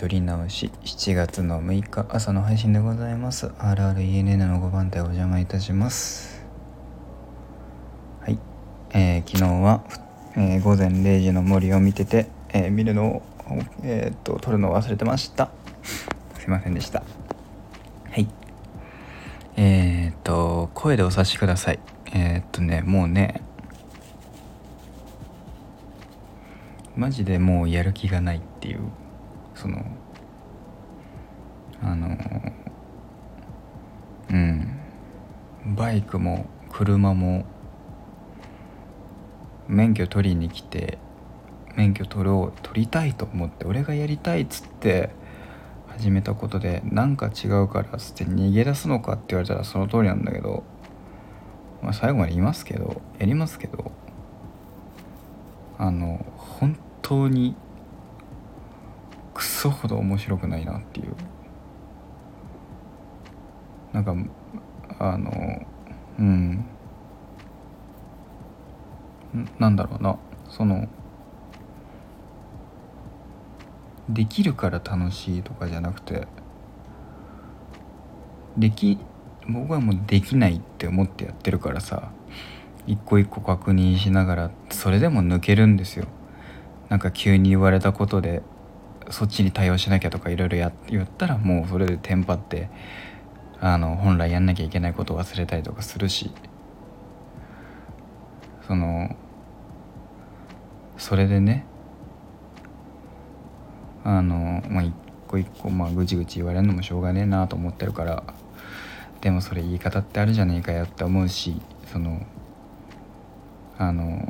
撮り直し7月の6日朝の配信でございます。RRENN の5番隊お邪魔いたします。はい、えー、昨日は、えー、午前0時の森を見てて、えー、見るのをえー、っと撮るのを忘れてました。すいませんでした。はい。えー、っと声でお察しください。えー、っとねもうねマジでもうやる気がないっていう。そのあのうん。バイクも車も免許取りに来て免許取ろう取りたいと思って俺がやりたいっつって始めたことでなんか違うからっつって逃げ出すのかって言われたらその通りなんだけど、まあ、最後まで言いますけどやりますけどあの本当にソほど面白くないなっていう。なんかあのうん。なんだろうな。そのできるから楽しいとかじゃなくてでき僕はもうできないって思ってやってるからさ一個一個確認しながらそれでも抜けるんですよ。なんか急に言われたことでそっちに対応しなきゃとかいろいろや言ったらもうそれでテンパってあの本来やんなきゃいけないことを忘れたりとかするし。そのそれでねあのまあ一個一個まあぐちぐち言われるのもしょうがねえなと思ってるからでもそれ言い方ってあるじゃねえかよって思うしそのあの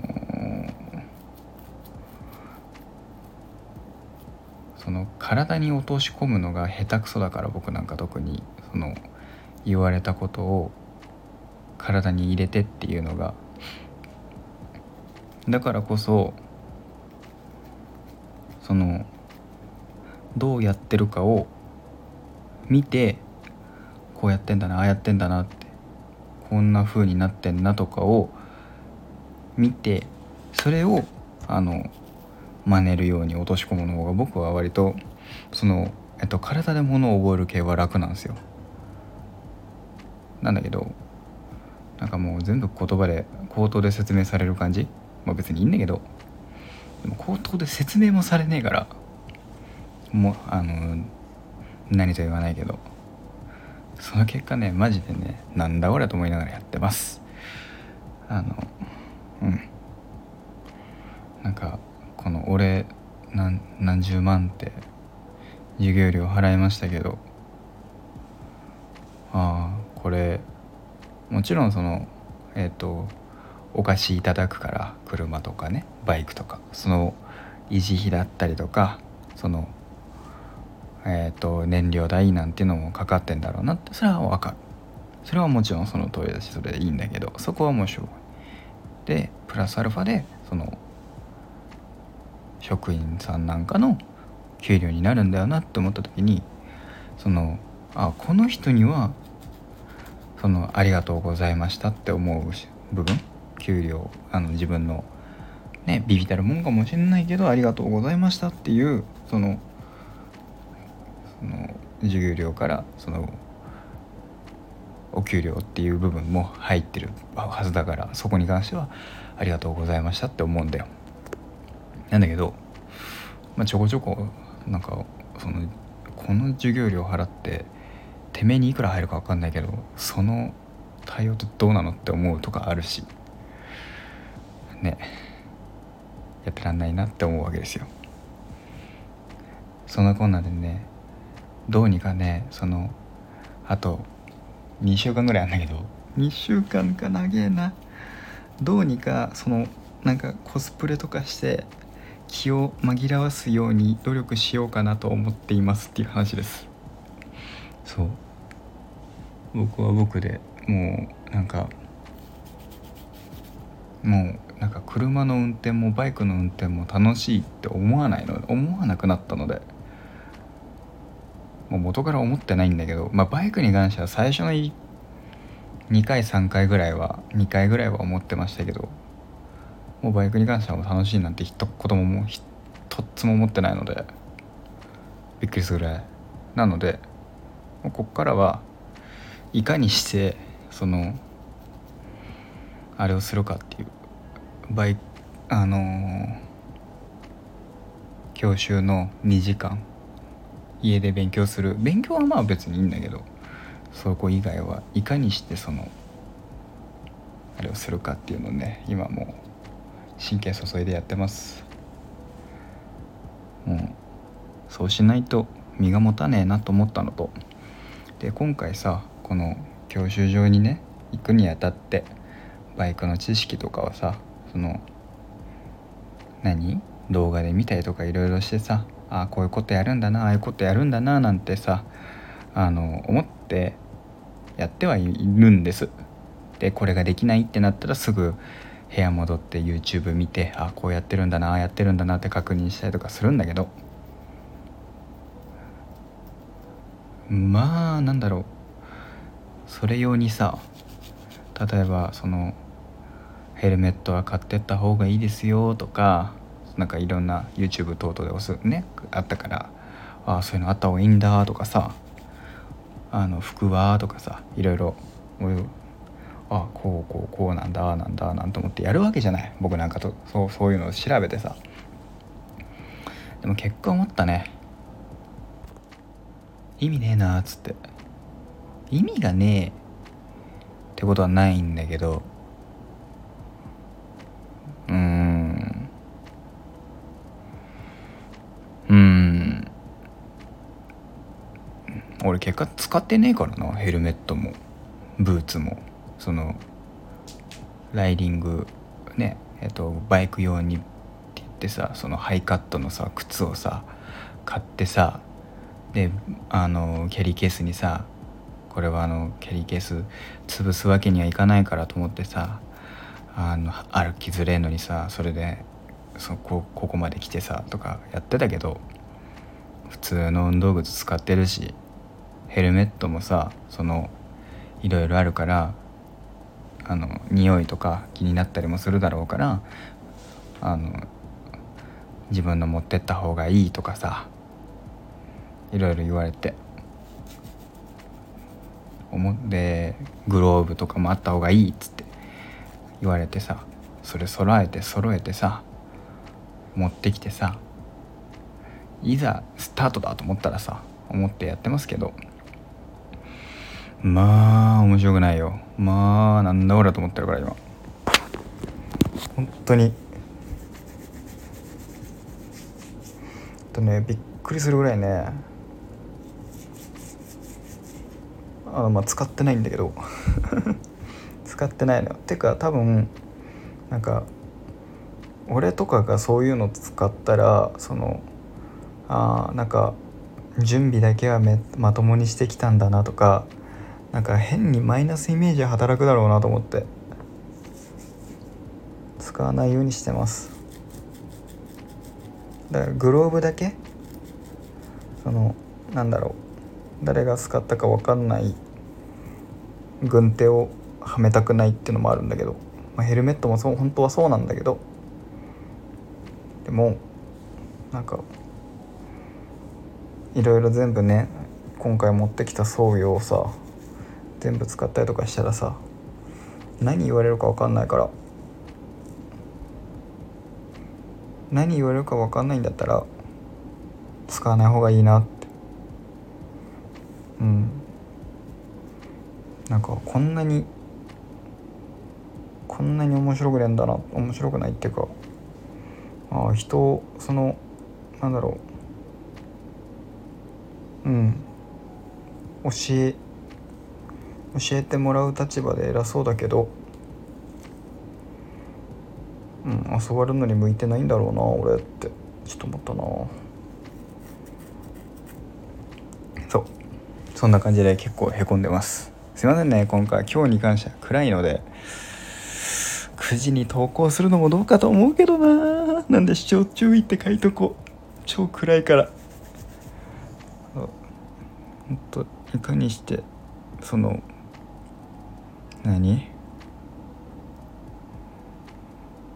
その体に落とし込むのが下手くそだから僕なんか特にその言われたことを体に入れてっていうのがだからこそそのどうやってるかを見てこうやってんだなああやってんだなってこんな風になってんなとかを見てそれをあの真似るように落とし込むの方が僕は割とその、えっと、体で物を覚える系は楽なんですよ。なんだけどなんかもう全部言葉で口頭で説明される感じ？まあ別にいいんだけどでも口頭で説明もされねえからもうあの何と言わないけどその結果ねマジでねなんだこれと思いながらやってます。あのうん。なんかこの俺何何十万って授業料払いましたけど。ああこれもちろんそのえっ、ー、とお貸しいただくから車とかねバイクとかその維持費だったりとかそのえーと、燃料代なんていうのもかかってんだろうなってそれは分かる。それはもちろんその通りだしそれでいいんだけどそこは面白い。でプラスアルファでその職員さんなんかの給料になるんだよなって思った時にそのあこの人にはそのありがとうございましたって思う部分給料あの自分のねビビたるもんかもしれないけどありがとうございましたっていうそのその授業料からそのお給料っていう部分も入ってるはずだからそこに関してはありがとうございましたって思うんだよ。なんだけど、まあ、ちょこちょこなんかそのこの授業料払っててめえにいくら入るか分かんないけどその対応ってどうなのって思うとかあるしねやってらんないなって思うわけですよ。そんなこんなでねどうにかねそのあと2週間ぐらいあんだけど2週間か長えなどうにかそのなんかコスプレとかして気を紛らわすように努力しようかなと思っていますっていう話です。そう。僕は僕で。もうなんかもうなんか車の運転もバイクの運転も楽しいって思わないの。思わなくなったので。もう元から思ってないんだけど、まあ、バイクに関しては最初の2回3回ぐらいは2回ぐらいは思ってましたけどもうバイクに関してはもう楽しいなんて一言ももう一つも思ってないのでびっくりするぐらい。なのでもうこっからはいかにしてそのあれをするかっていうバイあのー、教習の2時間家で勉強する。勉強はまあ別にいいんだけどそこ以外はいかにしてそのあれをするかっていうのをね今もう神経注いでやってます。もうそうしないと身が持たねえなと思ったのと。で今回さこの教習所にね行くにあたってバイクの知識とかはさその何？動画で見たりとかいろいろしてさああこういうことやるんだなああいうことやるんだななんてさあの思ってやってはいるんです。でこれができないってなったらすぐ部屋戻って YouTube 見てあこうやってるんだなやってるんだなって確認したりとかするんだけどまあなんだろう。それ用にさ例えばそのヘルメットは買ってった方がいいですよとかなんかいろんな YouTube 等々で押すねあったからああそういうのあった方がいいんだとかさあの服はとかさいろいろあこうこうこうなんだなんだなんて思ってやるわけじゃない。僕なんかとそうそういうのを調べてさ。でも結果思ったね。意味ねえなっつって。意味がねえってことはないんだけど。うーん。うーん。俺結果使ってねえからなヘルメットもブーツも。そのライディングねえっとバイク用にって言ってさそのハイカットのさ靴をさ買ってさであのキャリーケースにさこれはあのキャリーケース潰すわけにはいかないからと思ってさあの歩きづれえのにさそれでそこここまで来てさとかやってたけど普通の運動靴使ってるしヘルメットもさそのいろいろあるからあの匂いとか気になったりもするだろうからあの自分の持ってった方がいいとかさいろいろ言われて思ってグローブとかもあった方がいいっつって言われてさそれ揃えて揃えてさ持ってきてさいざスタートだと思ったらさ思ってやってますけどまあ面白くないよ。まあなんだ俺と思ってるから今。本当に。とねびっくりするぐらいね。あまあ使ってないんだけど。使ってないのよ。てか多分なんか俺とかがそういうの使ったらそのあなんか準備だけはめまともにしてきたんだなとかなんか変にマイナスイメージ働くだろうなと思って。使わないようにしてます。だからグローブだけ？そのなんだろう。誰が使ったか分かんない。軍手をはめたくないっていうのもあるんだけど、まあ、ヘルメットもそう本当はそうなんだけど。でもなんかいろいろ全部ね今回持ってきた装備をさ全部使ったりとかしたらさ何言われるか分かんないから何言われるか分かんないんだったら使わない方がいいなって。うん。なんかこんなにこんなに面白くねえんだな面白くないっていうかああ人そのなんだろううん。教え教えてもらう立場で偉そうだけどうん遊ばるのに向いてないんだろうな俺って。ちょっと思ったな。そう。そんな感じで結構へこんでます。すいませんね今回。今日に関しては暗いので9時に投稿するのもどうかと思うけどな。なんで視聴注意って書いとこう。超暗いから。ほんといかにしてその何？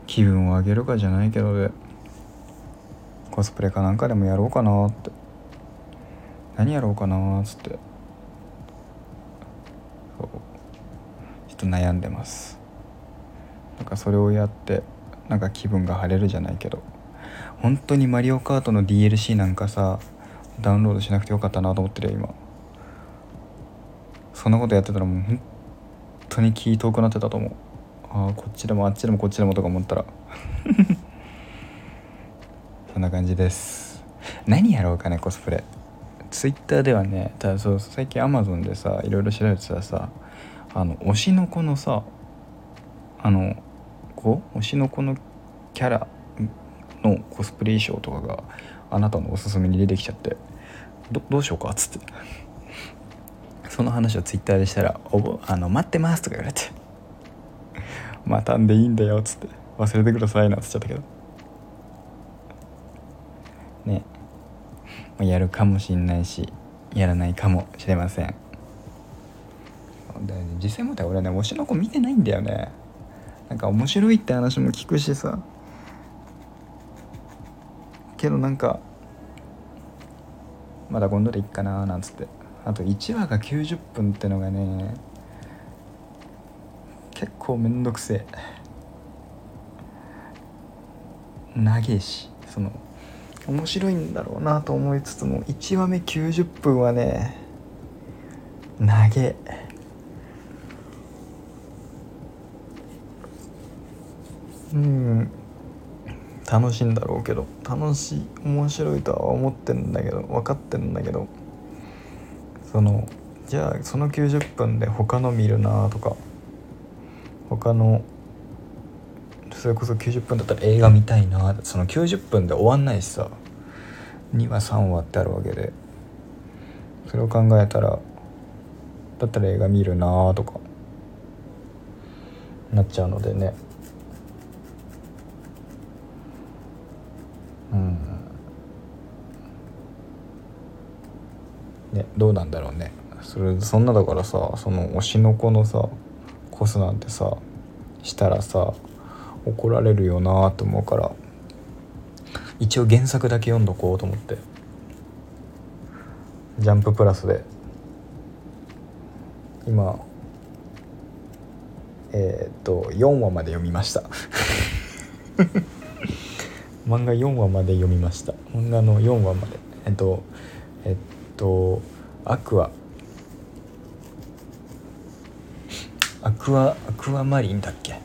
気分を上げるかじゃないけどでコスプレかなんかでもやろうかなって。何やろうかなっつって。そう。ちょっと悩んでます。なんかそれをやってなんか気分が晴れるじゃないけど。本当にマリオカートの DLC なんかさダウンロードしなくてよかったなと思ってるよ今。そんなことやってたらもう本当に気遠くなってたと思う。ああこっちでもあっちでもこっちでもとか思ったら。そんな感じです。何やろうかねコスプレ。ツイッターではねただそう最近アマゾンでさいろいろ調べてたらさあの推しの子のさあの子？推しの子のキャラのコスプレ衣装とかがあなたのおすすめに出てきちゃって。どどうしようかっつって。その話をツイッターでしたら「おぼあの待ってます」とか言われて「待たんでいいんだよ」っつって「忘れてください」なんつっちゃったけど。ね。やるかもしんないしやらないかもしれません。実際問題俺ね推しの子見てないんだよね。なんか面白いって話も聞くしさ。けどなんかまだ今度でいっかななんつって。あと1話が90分ってのがね結構めんどくせえ。長えしその面白いんだろうなと思いつつも1話目90分はね長え。うん。楽しいんだろうけど楽しい面白いとは思ってんだけど分かってんだけど。そのじゃあその90分で他の見るなとか。他のそれこそ90分だったら映画見たいなその90分で終わんないしさ。2話3話ってあるわけで。それを考えたらだったら映画見るなとか。なっちゃうのでね。ねどうなんだろうね。それそんなだからさその推しの子のさコスなんてさしたらさ怒られるよなと思うから一応原作だけ読んどこうと思って。ジャンププラスで。今えー、っと4話まで読みました。漫画4話まで読みました。漫画の4話まで。えっとえっとアクア。アクアアクアマリンだっけ？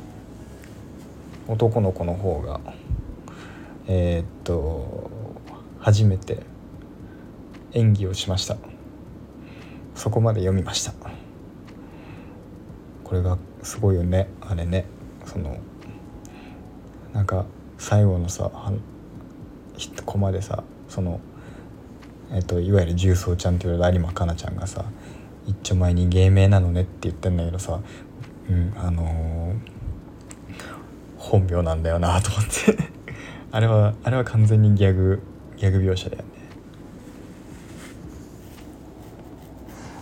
男の子の方が。えー、っと初めて演技をしました。そこまで読みました。これがすごいよねあれね。そのなんか最後のさ1コマでさそのえっといわゆる重曹ちゃんって言われる有馬香菜ちゃんがさ一丁前に芸名なのねって言ってんだけどさうんあのー、本名なんだよなと思って。あれはあれは完全にギャグギャグ描写だよね。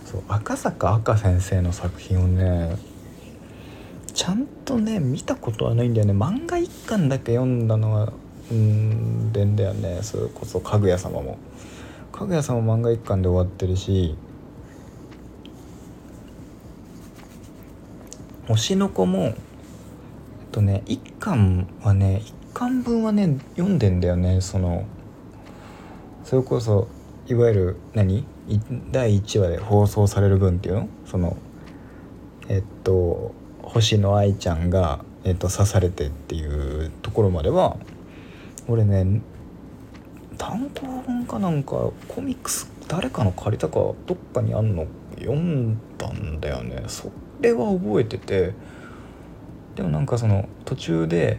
そう赤坂赤先生の作品をねちゃんとね見たことはないんだよね。漫画一巻だけ読んだのはうんでんだよね。それこそかぐや様も。かぐや様も漫画一巻で終わってるし推しの子もえっとね一巻はね一巻分はね読んでんだよねそのそれこそいわゆる何？第1話で放送される分っていうの？そのえっと星野愛ちゃんが、えっと、刺されてっていうところまでは俺ね単行本かなんかコミックス誰かの借りたかどっかにあんの読んだんだよね。それは覚えてて。でもなんかその途中で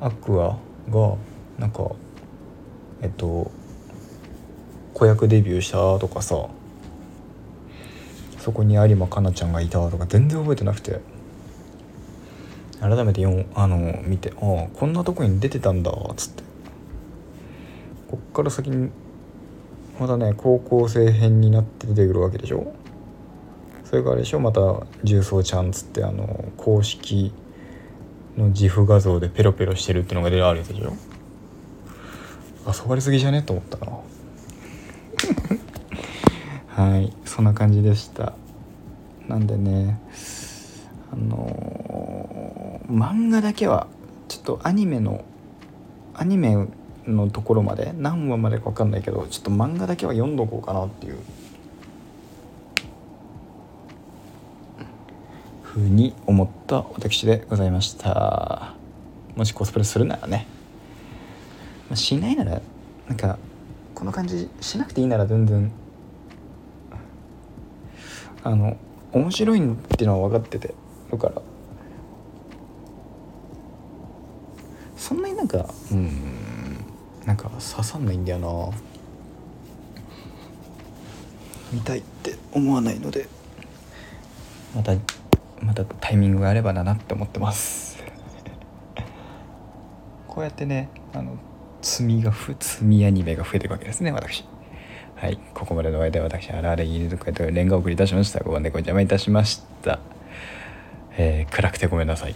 アクアがなんかえっと子役デビューしたとかさそこに有馬香菜ちゃんがいたとか全然覚えてなくて。改めて読あの見てああこんなとこに出てたんだっつって。こっから先にまたね高校生編になって出てくるわけでしょ。それからでしょまた重曹ちゃんっつってあの公式の自負画像でペロペロしてるっていうのが出るあるでしょ。遊ばれすぎじゃね？と思ったな。はいそんな感じでした。なんでねあのー、漫画だけはちょっとアニメのアニメのところまで何話までか分かんないけどちょっと漫画だけは読んどこうかなっていう。ふうに思った私でございました。もしコスプレするならね、まあ、しないならなんかこの感じしなくていいなら全然。あの面白いっていうのは分かっててだから。そんなになんかうん。なんか刺さんないんだよな。見たいって思わないので。またまたタイミングがあればだなって思ってます。こうやってねあの積みがふ積みアニメが増えていくわけですね私。はい。ここまでの間私あらあらいるとかレンガ送りいたしました。ご案内ご邪魔いたしました。えー、暗くてごめんなさい